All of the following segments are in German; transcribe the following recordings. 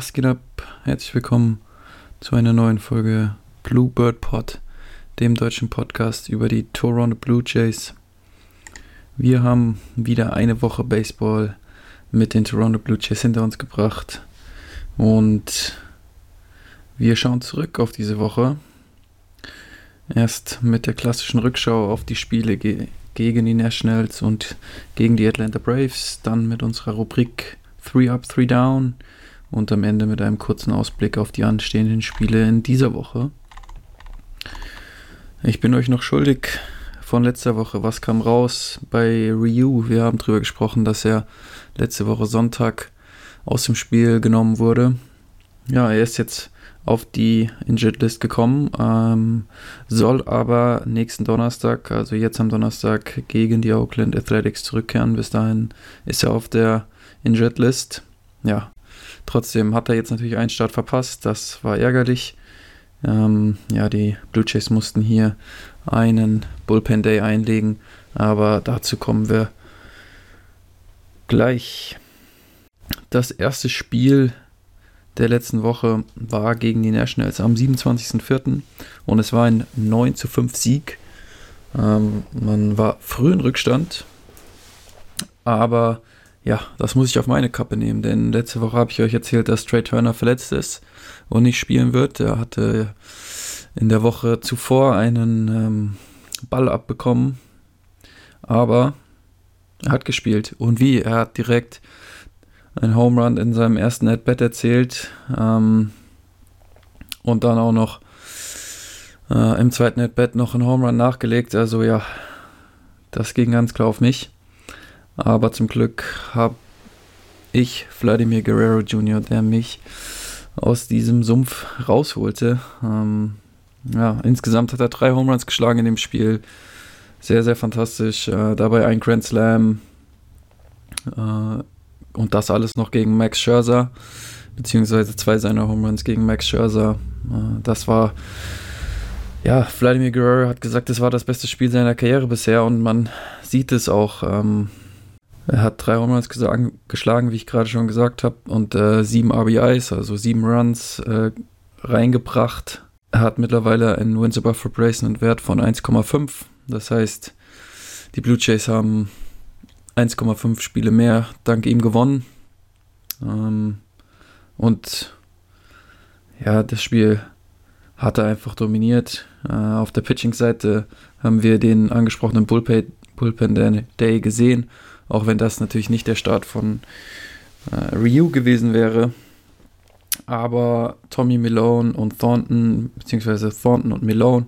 Was geht ab? Herzlich willkommen zu einer neuen Folge Bluebird Pod, dem deutschen Podcast über die Toronto Blue Jays. Wir haben wieder eine Woche Baseball mit den Toronto Blue Jays hinter uns gebracht und wir schauen zurück auf diese Woche. Erst mit der klassischen Rückschau auf die Spiele ge gegen die Nationals und gegen die Atlanta Braves, dann mit unserer Rubrik 3 Up, 3 Down und am Ende mit einem kurzen Ausblick auf die anstehenden Spiele in dieser Woche. Ich bin euch noch schuldig von letzter Woche. Was kam raus bei Ryu? Wir haben darüber gesprochen, dass er letzte Woche Sonntag aus dem Spiel genommen wurde. Ja, er ist jetzt auf die Injured List gekommen, ähm, soll aber nächsten Donnerstag, also jetzt am Donnerstag, gegen die Oakland Athletics zurückkehren. Bis dahin ist er auf der Injured List. Ja, Trotzdem hat er jetzt natürlich einen Start verpasst. Das war ärgerlich. Ähm, ja, die Blue Jays mussten hier einen Bullpen Day einlegen, aber dazu kommen wir gleich. Das erste Spiel der letzten Woche war gegen die Nationals am 27.04. und es war ein 9 zu 5 Sieg. Ähm, man war früh in Rückstand, aber ja, das muss ich auf meine Kappe nehmen, denn letzte Woche habe ich euch erzählt, dass Trey Turner verletzt ist und nicht spielen wird. Er hatte in der Woche zuvor einen ähm, Ball abbekommen, aber er hat gespielt. Und wie? Er hat direkt einen Home Run in seinem ersten At-Bat erzählt ähm, und dann auch noch äh, im zweiten At-Bat noch einen Home Run nachgelegt. Also ja, das ging ganz klar auf mich. Aber zum Glück habe ich Vladimir Guerrero Jr., der mich aus diesem Sumpf rausholte. Ähm, ja, insgesamt hat er drei Home Runs geschlagen in dem Spiel. Sehr, sehr fantastisch. Äh, dabei ein Grand Slam. Äh, und das alles noch gegen Max Scherzer. Beziehungsweise zwei seiner Home Runs gegen Max Scherzer. Äh, das war. Ja, Vladimir Guerrero hat gesagt, das war das beste Spiel seiner Karriere bisher und man sieht es auch. Ähm, er hat drei Home Runs geschlagen, wie ich gerade schon gesagt habe, und äh, sieben RBIs, also sieben Runs äh, reingebracht. Er hat mittlerweile einen Wins above Replacement Wert von 1,5. Das heißt, die Blue Jays haben 1,5 Spiele mehr dank ihm gewonnen. Ähm, und ja, das Spiel hat er einfach dominiert. Äh, auf der Pitching-Seite haben wir den angesprochenen Bullpen, Bullpen Day gesehen auch wenn das natürlich nicht der Start von äh, Ryu gewesen wäre. Aber Tommy Malone und Thornton, beziehungsweise Thornton und Malone,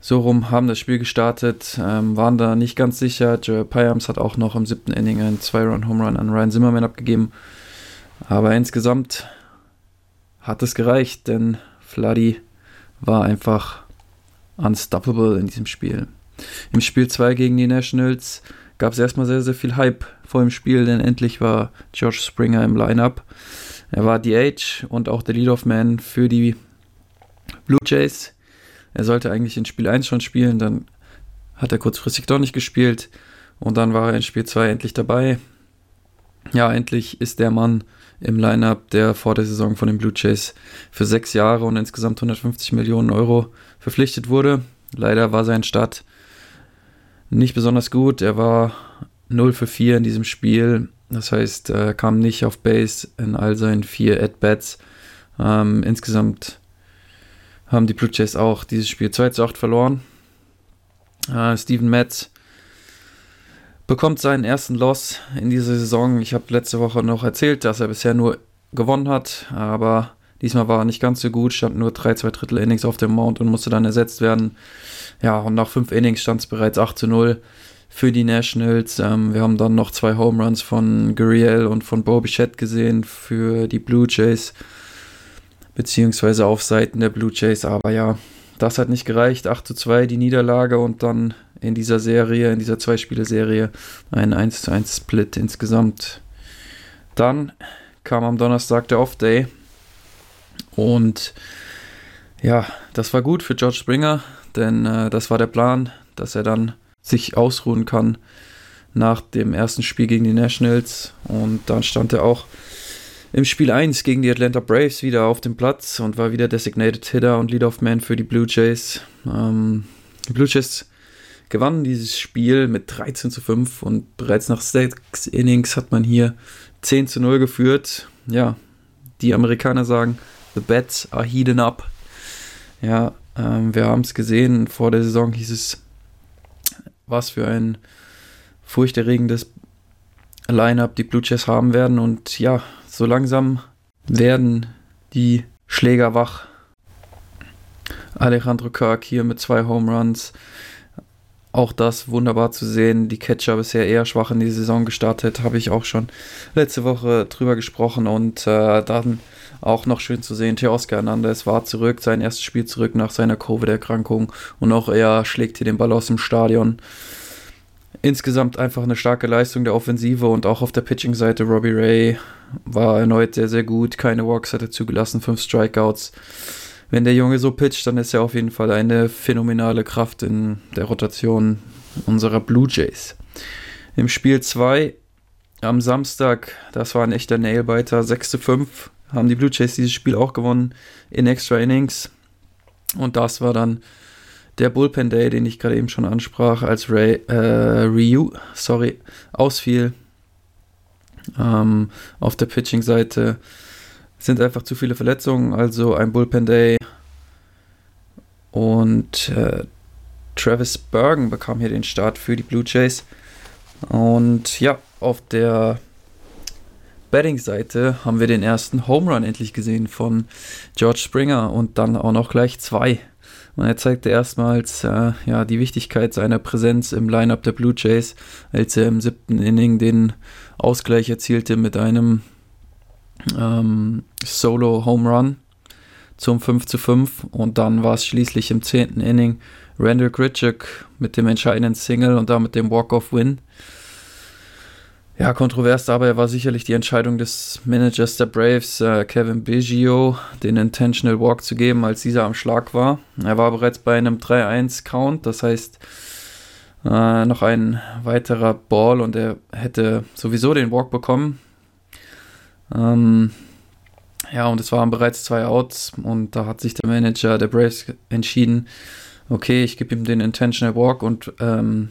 so rum haben das Spiel gestartet, ähm, waren da nicht ganz sicher. Joe Pyams hat auch noch im siebten Inning einen Zwei-Run-Home-Run an Ryan Zimmerman abgegeben. Aber insgesamt hat es gereicht, denn Fladdy war einfach unstoppable in diesem Spiel. Im Spiel 2 gegen die Nationals gab es erstmal sehr, sehr viel Hype vor dem Spiel, denn endlich war George Springer im Lineup. Er war DH und auch der Leadoff-Man für die Blue Jays. Er sollte eigentlich in Spiel 1 schon spielen, dann hat er kurzfristig doch nicht gespielt und dann war er in Spiel 2 endlich dabei. Ja, endlich ist der Mann im Lineup, der vor der Saison von den Blue Jays für sechs Jahre und insgesamt 150 Millionen Euro verpflichtet wurde. Leider war sein Start nicht besonders gut. Er war 0 für 4 in diesem Spiel. Das heißt, er kam nicht auf Base in all seinen vier At-Bats. Ähm, insgesamt haben die Blue Jays auch dieses Spiel 2 zu 8 verloren. Äh, Steven Metz bekommt seinen ersten Loss in dieser Saison. Ich habe letzte Woche noch erzählt, dass er bisher nur gewonnen hat, aber diesmal war er nicht ganz so gut, stand nur 3, 2 Drittel Innings auf dem Mount und musste dann ersetzt werden. Ja, und nach fünf Innings stand es bereits 8 zu 0 für die Nationals. Ähm, wir haben dann noch zwei Home Runs von Guriel und von Bobby Bichette gesehen für die Blue Jays, beziehungsweise auf Seiten der Blue Jays. Aber ja, das hat nicht gereicht. 8 zu 2 die Niederlage und dann in dieser Serie, in dieser Zwei-Spiele-Serie, ein 1 zu 1 Split insgesamt. Dann kam am Donnerstag der Off-Day und ja, das war gut für George Springer denn äh, das war der Plan, dass er dann sich ausruhen kann nach dem ersten Spiel gegen die Nationals und dann stand er auch im Spiel 1 gegen die Atlanta Braves wieder auf dem Platz und war wieder Designated Hitter und Lead-Off Man für die Blue Jays. Ähm, die Blue Jays gewannen dieses Spiel mit 13 zu 5 und bereits nach sechs Innings hat man hier 10 zu 0 geführt. Ja, die Amerikaner sagen, the bets are heating up. Ja, ähm, wir haben es gesehen, vor der Saison hieß es, was für ein furchterregendes Line-up die Blue Jays haben werden und ja, so langsam werden die Schläger wach. Alejandro Kirk hier mit zwei Home Runs. Auch das wunderbar zu sehen. Die Catcher bisher eher schwach in die Saison gestartet, habe ich auch schon letzte Woche drüber gesprochen. Und äh, dann auch noch schön zu sehen, Teoscar Hernandez war zurück, sein erstes Spiel zurück nach seiner Covid-Erkrankung. Und auch er schlägt hier den Ball aus dem Stadion insgesamt einfach eine starke Leistung der Offensive und auch auf der Pitching-Seite. Robbie Ray war erneut sehr, sehr gut. Keine Walks hat er zugelassen, fünf Strikeouts. Wenn der Junge so pitcht, dann ist er auf jeden Fall eine phänomenale Kraft in der Rotation unserer Blue Jays. Im Spiel 2 am Samstag, das war ein echter Nailbiter, 6 zu 5, haben die Blue Jays dieses Spiel auch gewonnen in Extra Innings. Und das war dann der Bullpen Day, den ich gerade eben schon ansprach, als Ray, äh, Ryu, sorry, ausfiel. Ähm, auf der Pitching-Seite sind einfach zu viele Verletzungen, also ein Bullpen Day. Und äh, Travis Bergen bekam hier den Start für die Blue Jays. Und ja, auf der Betting-Seite haben wir den ersten Home Run endlich gesehen von George Springer und dann auch noch gleich zwei. Und er zeigte erstmals äh, ja, die Wichtigkeit seiner Präsenz im Lineup der Blue Jays, als er im siebten Inning den Ausgleich erzielte mit einem ähm, Solo Home Run zum 5 zu 5 und dann war es schließlich im zehnten Inning Randall Gritchuk mit dem entscheidenden Single und damit dem Walk-Off-Win. Ja, kontrovers dabei war sicherlich die Entscheidung des Managers der Braves, äh, Kevin Biggio, den Intentional Walk zu geben, als dieser am Schlag war. Er war bereits bei einem 3-1-Count, das heißt äh, noch ein weiterer Ball und er hätte sowieso den Walk bekommen. Ähm, ja, und es waren bereits zwei Outs und da hat sich der Manager der Braves entschieden, okay, ich gebe ihm den Intentional Walk und ähm,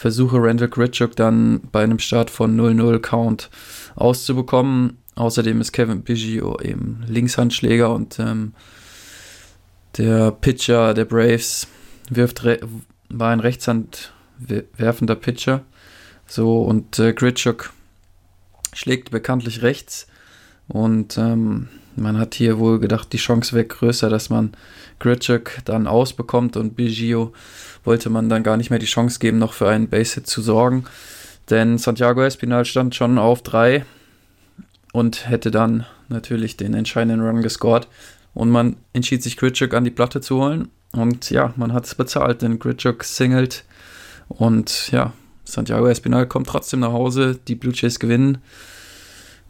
versuche Randall Gritchuk dann bei einem Start von 0-0 Count auszubekommen. Außerdem ist Kevin Biggio eben Linkshandschläger und ähm, der Pitcher der Braves wirft war ein Rechtshand werfender Pitcher. So und äh, Gritchuk schlägt bekanntlich rechts und ähm, man hat hier wohl gedacht, die Chance wäre größer, dass man Gritchuk dann ausbekommt und Biggio wollte man dann gar nicht mehr die Chance geben, noch für einen Base-Hit zu sorgen. Denn Santiago Espinal stand schon auf 3 und hätte dann natürlich den entscheidenden Run gescored. Und man entschied sich, Gritchuk an die Platte zu holen. Und ja, man hat es bezahlt, denn Gritchuk singelt. Und ja, Santiago Espinal kommt trotzdem nach Hause. Die Blue Jays gewinnen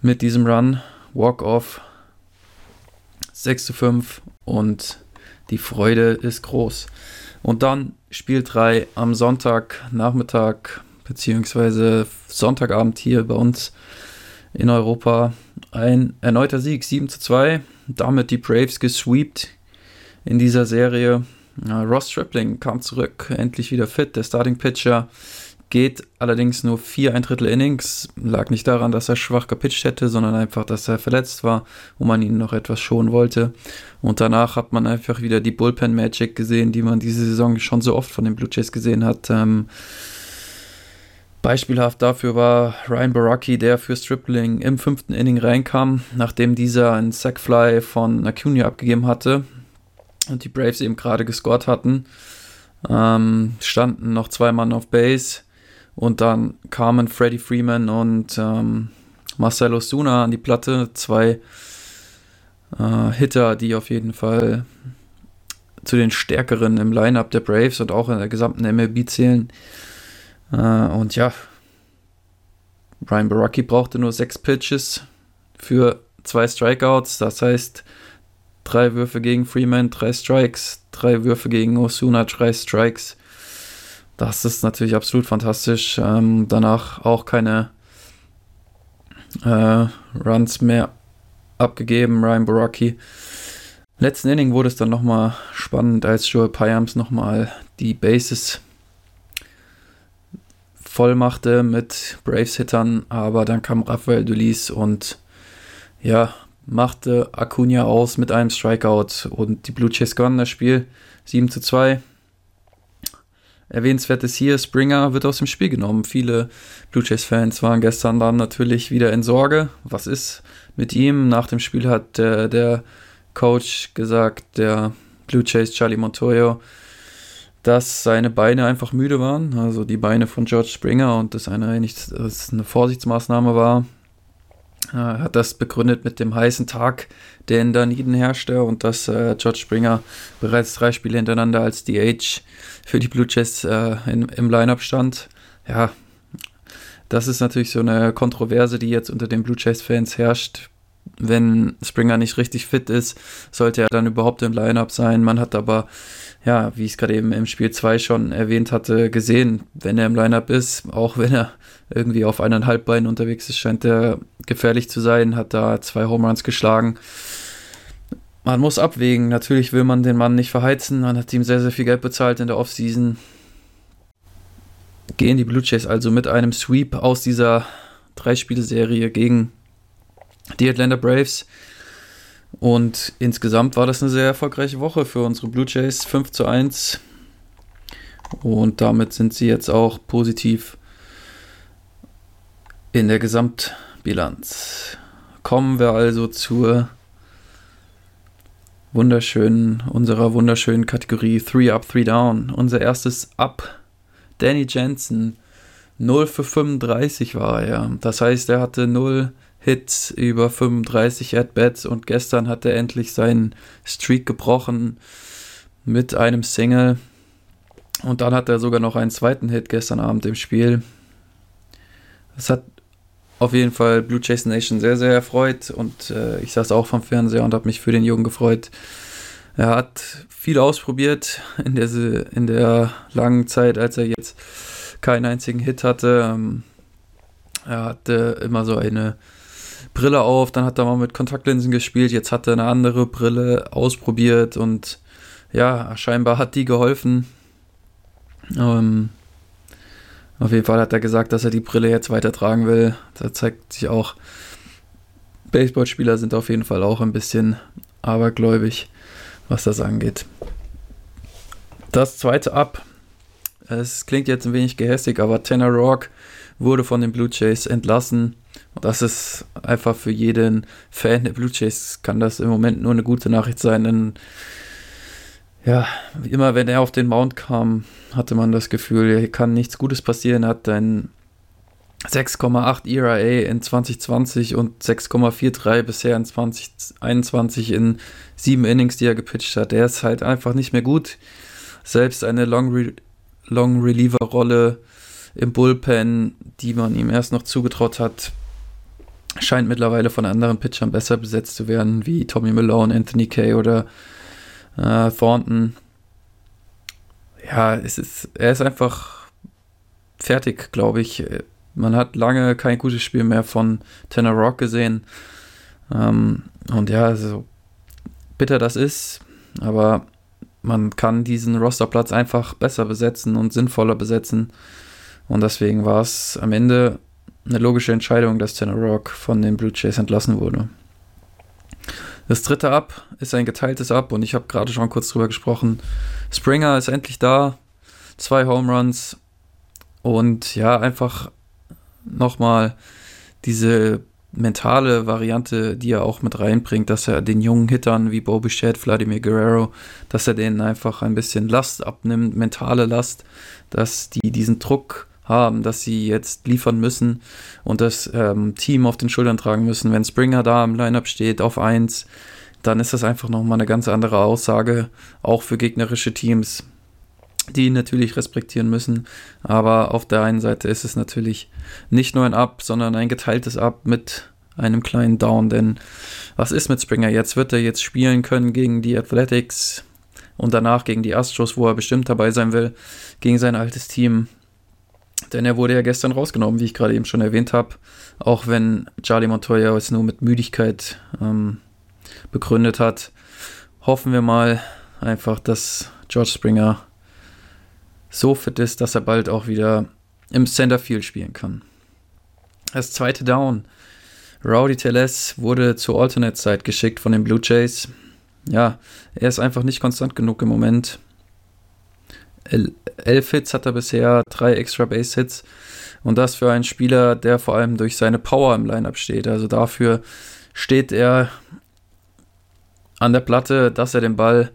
mit diesem Run. Walk-off 6 zu 5 und die Freude ist groß. Und dann Spiel 3 am Sonntagnachmittag beziehungsweise Sonntagabend hier bei uns in Europa. Ein erneuter Sieg, 7 zu 2. Damit die Braves gesweept in dieser Serie. Ross Stripling kam zurück, endlich wieder fit. Der Starting Pitcher geht allerdings nur vier ein Drittel Innings. Lag nicht daran, dass er schwach gepitcht hätte, sondern einfach, dass er verletzt war und man ihn noch etwas schonen wollte. Und danach hat man einfach wieder die Bullpen Magic gesehen, die man diese Saison schon so oft von den Blue Jays gesehen hat. Ähm, Beispielhaft dafür war Ryan Baraki, der für Stripling im fünften Inning reinkam, nachdem dieser einen Sackfly von Acuna abgegeben hatte und die Braves eben gerade gescored hatten. Ähm, standen noch zwei Mann auf Base. Und dann kamen Freddie Freeman und ähm, Marcelo Suna an die Platte. Zwei äh, Hitter, die auf jeden Fall zu den stärkeren im Lineup der Braves und auch in der gesamten MLB zählen. Äh, und ja, Brian Baraki brauchte nur sechs Pitches für zwei Strikeouts. Das heißt, drei Würfe gegen Freeman, drei Strikes, drei Würfe gegen Osuna, drei Strikes. Das ist natürlich absolut fantastisch. Ähm, danach auch keine äh, Runs mehr abgegeben, Ryan Boraki. Letzten Inning wurde es dann nochmal spannend, als Joel Pyams nochmal die Bases voll machte mit Braves-Hittern, aber dann kam Rafael Dulis und ja, machte Acuna aus mit einem Strikeout und die Blue Jays gewannen das Spiel 7 zu 2. Erwähnenswert ist hier, Springer wird aus dem Spiel genommen. Viele Blue Jays-Fans waren gestern dann natürlich wieder in Sorge. Was ist mit ihm? Nach dem Spiel hat der, der Coach gesagt, der Blue Jays Charlie Montoyo, dass seine Beine einfach müde waren. Also die Beine von George Springer und das eine, das eine Vorsichtsmaßnahme war. Er hat das begründet mit dem heißen Tag, der in Dunedin herrschte und dass äh, George Springer bereits drei Spiele hintereinander als DH für die Blue Jays äh, in, im Lineup stand. Ja, das ist natürlich so eine Kontroverse, die jetzt unter den Blue Jays-Fans herrscht. Wenn Springer nicht richtig fit ist, sollte er dann überhaupt im Lineup sein. Man hat aber, ja, wie ich es gerade eben im Spiel 2 schon erwähnt hatte, gesehen, wenn er im Lineup ist, auch wenn er irgendwie auf eineinhalb Beinen unterwegs ist, scheint er gefährlich zu sein, hat da zwei Home Runs geschlagen. Man muss abwägen. Natürlich will man den Mann nicht verheizen. Man hat ihm sehr, sehr viel Geld bezahlt in der Offseason. Gehen die Blue Jays also mit einem Sweep aus dieser Drei-Spiele-Serie gegen die Atlanta Braves. Und insgesamt war das eine sehr erfolgreiche Woche für unsere Blue Jays. 5 zu 1. Und damit sind sie jetzt auch positiv in der Gesamtbilanz. Kommen wir also zur wunderschönen, unserer wunderschönen Kategorie 3 Up, 3 Down. Unser erstes Up, Danny Jensen, 0 für 35 war er. Das heißt, er hatte 0 Hits über 35 At-Bats und gestern hat er endlich seinen Streak gebrochen mit einem Single. Und dann hat er sogar noch einen zweiten Hit gestern Abend im Spiel. Das hat auf jeden Fall Blue Jays Nation sehr, sehr erfreut und äh, ich saß auch vom Fernseher und habe mich für den Jungen gefreut. Er hat viel ausprobiert in der, in der langen Zeit, als er jetzt keinen einzigen Hit hatte. Ähm, er hatte immer so eine Brille auf, dann hat er mal mit Kontaktlinsen gespielt, jetzt hat er eine andere Brille ausprobiert und ja, scheinbar hat die geholfen. Ähm, auf jeden Fall hat er gesagt, dass er die Brille jetzt weitertragen will. Da zeigt sich auch, Baseballspieler sind auf jeden Fall auch ein bisschen abergläubig, was das angeht. Das zweite Ab. Es klingt jetzt ein wenig gehässig, aber Tanner Rock wurde von den Blue Jays entlassen. Und das ist einfach für jeden Fan der Blue Jays kann das im Moment nur eine gute Nachricht sein, denn ja, immer wenn er auf den Mount kam, hatte man das Gefühl, hier kann nichts Gutes passieren. Er hat ein 6,8 ERA in 2020 und 6,43 bisher in 2021 in sieben Innings, die er gepitcht hat. Der ist halt einfach nicht mehr gut. Selbst eine Long, Re Long Reliever Rolle im Bullpen, die man ihm erst noch zugetraut hat, scheint mittlerweile von anderen Pitchern besser besetzt zu werden, wie Tommy Malone, Anthony Kay oder äh, Thornton, ja, es ist, er ist einfach fertig, glaube ich. Man hat lange kein gutes Spiel mehr von Tanner Rock gesehen. Ähm, und ja, so bitter das ist, aber man kann diesen Rosterplatz einfach besser besetzen und sinnvoller besetzen. Und deswegen war es am Ende eine logische Entscheidung, dass Tanner Rock von den Blue Jays entlassen wurde. Das dritte Up ist ein geteiltes Up und ich habe gerade schon kurz drüber gesprochen. Springer ist endlich da. Zwei Home Runs und ja, einfach nochmal diese mentale Variante, die er auch mit reinbringt, dass er den jungen Hittern wie Bo Bichette, Vladimir Guerrero, dass er denen einfach ein bisschen Last abnimmt, mentale Last, dass die diesen Druck haben, dass sie jetzt liefern müssen und das ähm, Team auf den Schultern tragen müssen. Wenn Springer da im Lineup steht auf 1, dann ist das einfach nochmal eine ganz andere Aussage, auch für gegnerische Teams, die ihn natürlich respektieren müssen. Aber auf der einen Seite ist es natürlich nicht nur ein Up, sondern ein geteiltes Up mit einem kleinen Down. Denn was ist mit Springer jetzt? Wird er jetzt spielen können gegen die Athletics und danach gegen die Astros, wo er bestimmt dabei sein will, gegen sein altes Team? Denn er wurde ja gestern rausgenommen, wie ich gerade eben schon erwähnt habe. Auch wenn Charlie Montoya es nur mit Müdigkeit ähm, begründet hat, hoffen wir mal einfach, dass George Springer so fit ist, dass er bald auch wieder im Centerfield spielen kann. Das zweite Down. Rowdy Teles wurde zur Alternate Side geschickt von den Blue Jays. Ja, er ist einfach nicht konstant genug im Moment. Elf Hits hat er bisher, drei extra Base Hits. Und das für einen Spieler, der vor allem durch seine Power im Lineup steht. Also dafür steht er an der Platte, dass er den Ball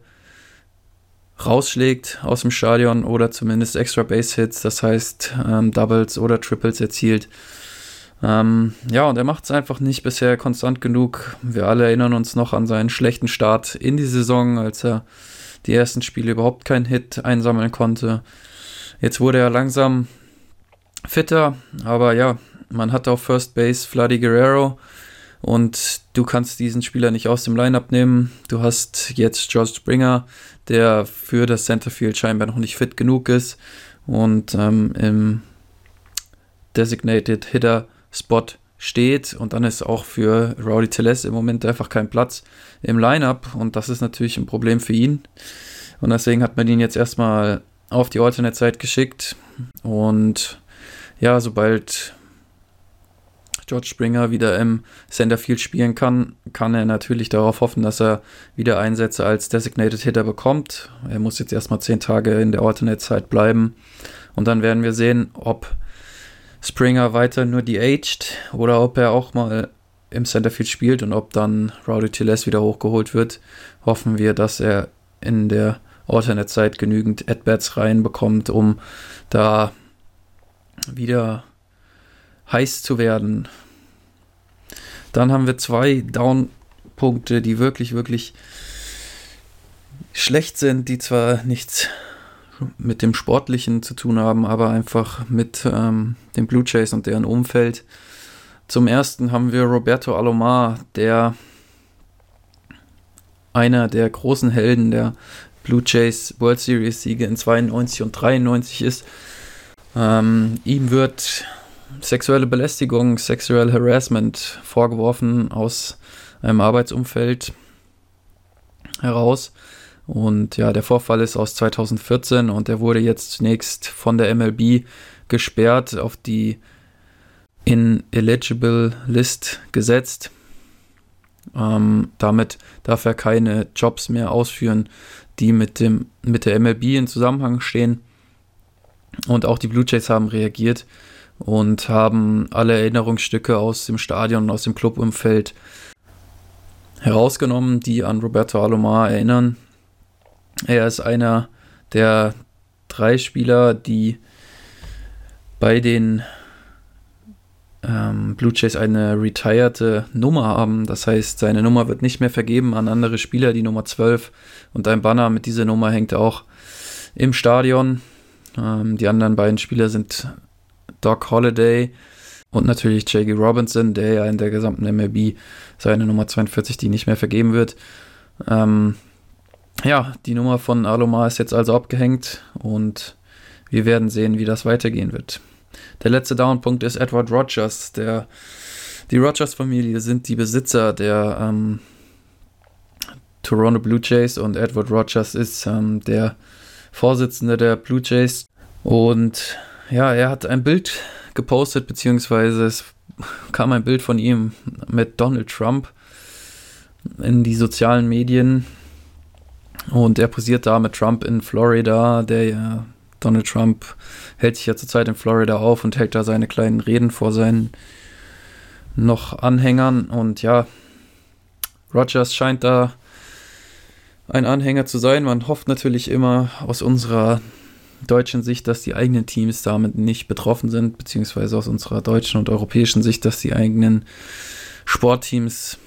rausschlägt aus dem Stadion oder zumindest extra Base Hits, das heißt ähm, Doubles oder Triples erzielt. Ähm, ja, und er macht es einfach nicht bisher konstant genug. Wir alle erinnern uns noch an seinen schlechten Start in die Saison, als er die ersten Spiele überhaupt keinen Hit einsammeln konnte. Jetzt wurde er langsam fitter, aber ja, man hat auf First Base Vladi Guerrero und du kannst diesen Spieler nicht aus dem Lineup nehmen. Du hast jetzt George Springer, der für das Centerfield scheinbar noch nicht fit genug ist und ähm, im Designated Hitter Spot steht und dann ist auch für Rowdy Teles im Moment einfach kein Platz im Lineup und das ist natürlich ein Problem für ihn und deswegen hat man ihn jetzt erstmal auf die Alternate Side geschickt und ja, sobald George Springer wieder im Centerfield spielen kann, kann er natürlich darauf hoffen, dass er wieder Einsätze als Designated Hitter bekommt. Er muss jetzt erstmal zehn Tage in der Alternate Side bleiben und dann werden wir sehen, ob Springer weiter nur de-aged oder ob er auch mal im Centerfield spielt und ob dann Rowdy Tilles wieder hochgeholt wird. Hoffen wir, dass er in der Alternate Zeit genügend At-Bats reinbekommt, um da wieder heiß zu werden. Dann haben wir zwei Down-Punkte, die wirklich, wirklich schlecht sind, die zwar nichts mit dem Sportlichen zu tun haben, aber einfach mit ähm, den Blue Jays und deren Umfeld. Zum ersten haben wir Roberto Alomar, der einer der großen Helden der Blue Jays World Series Siege in 92 und 93 ist. Ähm, ihm wird sexuelle Belästigung, Sexual Harassment vorgeworfen aus einem Arbeitsumfeld heraus. Und ja, der Vorfall ist aus 2014 und er wurde jetzt zunächst von der MLB gesperrt, auf die Ineligible List gesetzt. Ähm, damit darf er keine Jobs mehr ausführen, die mit, dem, mit der MLB in Zusammenhang stehen. Und auch die Blue Jays haben reagiert und haben alle Erinnerungsstücke aus dem Stadion und aus dem Clubumfeld herausgenommen, die an Roberto Alomar erinnern. Er ist einer der drei Spieler, die bei den ähm, Blue Jays eine retired Nummer haben. Das heißt, seine Nummer wird nicht mehr vergeben an andere Spieler, die Nummer 12. Und ein Banner mit dieser Nummer hängt auch im Stadion. Ähm, die anderen beiden Spieler sind Doc Holliday und natürlich J.G. Robinson, der ja in der gesamten MLB seine Nummer 42, die nicht mehr vergeben wird. Ähm, ja, die Nummer von Alomar ist jetzt also abgehängt und wir werden sehen, wie das weitergehen wird. Der letzte Downpunkt ist Edward Rogers. Der, die Rogers-Familie sind die Besitzer der ähm, Toronto Blue Jays und Edward Rogers ist ähm, der Vorsitzende der Blue Jays. Und ja, er hat ein Bild gepostet, beziehungsweise es kam ein Bild von ihm mit Donald Trump in die sozialen Medien und er posiert da mit Trump in Florida. Der ja, Donald Trump hält sich ja zurzeit in Florida auf und hält da seine kleinen Reden vor seinen noch Anhängern. Und ja, Rogers scheint da ein Anhänger zu sein. Man hofft natürlich immer aus unserer deutschen Sicht, dass die eigenen Teams damit nicht betroffen sind, beziehungsweise aus unserer deutschen und europäischen Sicht, dass die eigenen Sportteams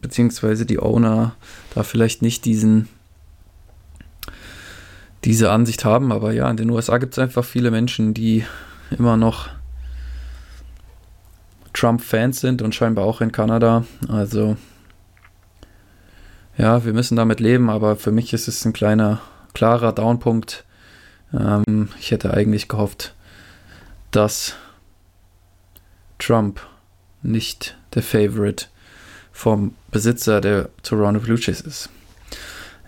beziehungsweise die Owner da vielleicht nicht diesen diese Ansicht haben. Aber ja, in den USA gibt es einfach viele Menschen, die immer noch Trump-Fans sind und scheinbar auch in Kanada. Also ja, wir müssen damit leben, aber für mich ist es ein kleiner, klarer Downpunkt. Ähm, ich hätte eigentlich gehofft, dass Trump nicht der Favorite vom Besitzer der Toronto Blue Jays ist.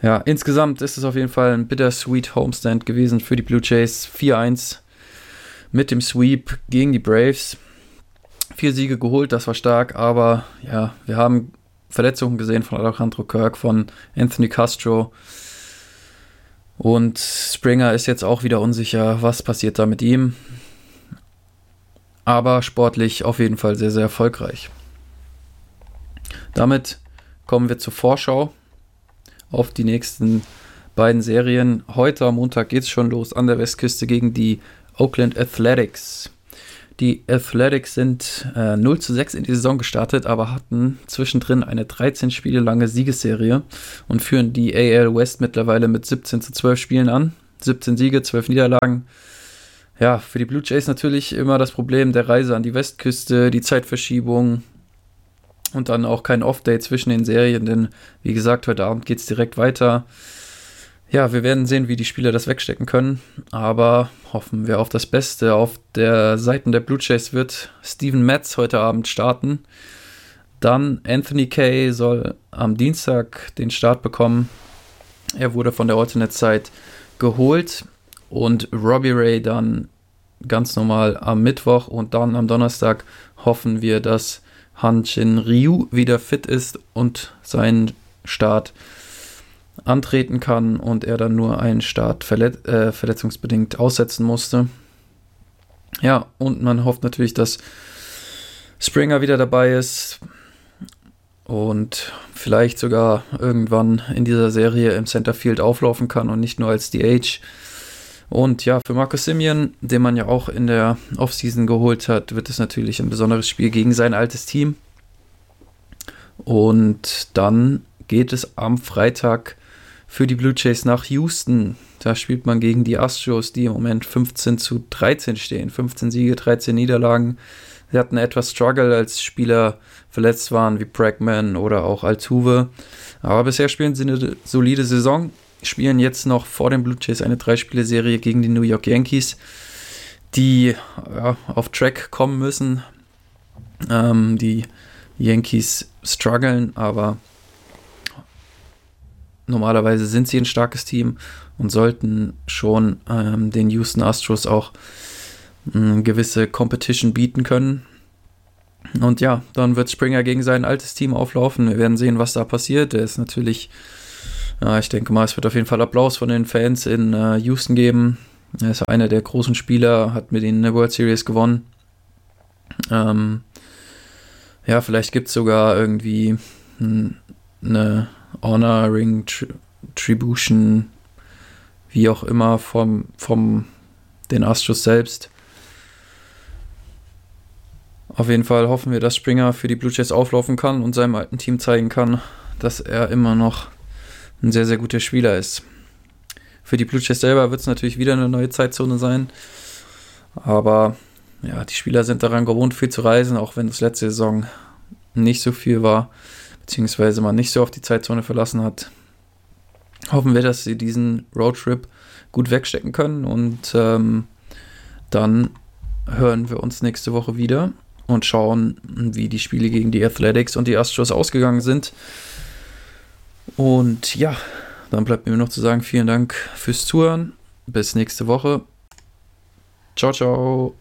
Ja, insgesamt ist es auf jeden Fall ein bittersweet Homestand gewesen für die Blue Jays. 4-1 mit dem Sweep gegen die Braves. Vier Siege geholt, das war stark, aber ja, wir haben Verletzungen gesehen von Alejandro Kirk, von Anthony Castro. Und Springer ist jetzt auch wieder unsicher, was passiert da mit ihm. Aber sportlich auf jeden Fall sehr, sehr erfolgreich. Damit kommen wir zur Vorschau auf die nächsten beiden Serien. Heute am Montag geht es schon los an der Westküste gegen die Oakland Athletics. Die Athletics sind äh, 0 zu 6 in die Saison gestartet, aber hatten zwischendrin eine 13 Spiele lange Siegesserie und führen die AL West mittlerweile mit 17 zu 12 Spielen an. 17 Siege, 12 Niederlagen. Ja, für die Blue Jays natürlich immer das Problem der Reise an die Westküste, die Zeitverschiebung und dann auch kein Off-Day zwischen den Serien, denn wie gesagt, heute Abend geht es direkt weiter. Ja, wir werden sehen, wie die Spieler das wegstecken können, aber hoffen wir auf das Beste. Auf der Seite der Blue Jays wird Steven Metz heute Abend starten. Dann Anthony Kay soll am Dienstag den Start bekommen. Er wurde von der Alternate Side geholt und Robbie Ray dann ganz normal am Mittwoch und dann am Donnerstag hoffen wir, dass Hanshin Ryu wieder fit ist und seinen Start antreten kann und er dann nur einen Start verlet äh, verletzungsbedingt aussetzen musste. Ja, und man hofft natürlich, dass Springer wieder dabei ist und vielleicht sogar irgendwann in dieser Serie im Centerfield auflaufen kann und nicht nur als DH. Und ja, für Marcus Simeon, den man ja auch in der Offseason geholt hat, wird es natürlich ein besonderes Spiel gegen sein altes Team. Und dann geht es am Freitag für die Blue Jays nach Houston. Da spielt man gegen die Astros, die im Moment 15 zu 13 stehen. 15 Siege, 13 Niederlagen. Sie hatten etwas Struggle, als Spieler verletzt waren, wie Bregman oder auch Altuve. Aber bisher spielen sie eine solide Saison. Spielen jetzt noch vor den Blue Jays eine Dreispiele-Serie gegen die New York Yankees, die ja, auf Track kommen müssen. Ähm, die Yankees strugglen, aber normalerweise sind sie ein starkes Team und sollten schon ähm, den Houston Astros auch eine ähm, gewisse Competition bieten können. Und ja, dann wird Springer gegen sein altes Team auflaufen. Wir werden sehen, was da passiert. Er ist natürlich, ja, ich denke mal, es wird auf jeden Fall Applaus von den Fans in äh, Houston geben. Er ist einer der großen Spieler, hat mit ihnen eine World Series gewonnen. Ähm, ja, vielleicht gibt es sogar irgendwie eine Honoring Tribution, wie auch immer, vom, vom den Astros selbst. Auf jeden Fall hoffen wir, dass Springer für die Blue Jays auflaufen kann und seinem alten Team zeigen kann, dass er immer noch ein sehr, sehr guter Spieler ist. Für die Blue Jays selber wird es natürlich wieder eine neue Zeitzone sein. Aber ja, die Spieler sind daran gewohnt, viel zu reisen, auch wenn das letzte Saison nicht so viel war beziehungsweise man nicht so auf die Zeitzone verlassen hat. Hoffen wir, dass sie diesen Roadtrip gut wegstecken können und ähm, dann hören wir uns nächste Woche wieder und schauen, wie die Spiele gegen die Athletics und die Astros ausgegangen sind. Und ja, dann bleibt mir noch zu sagen, vielen Dank fürs Zuhören. Bis nächste Woche. Ciao, ciao.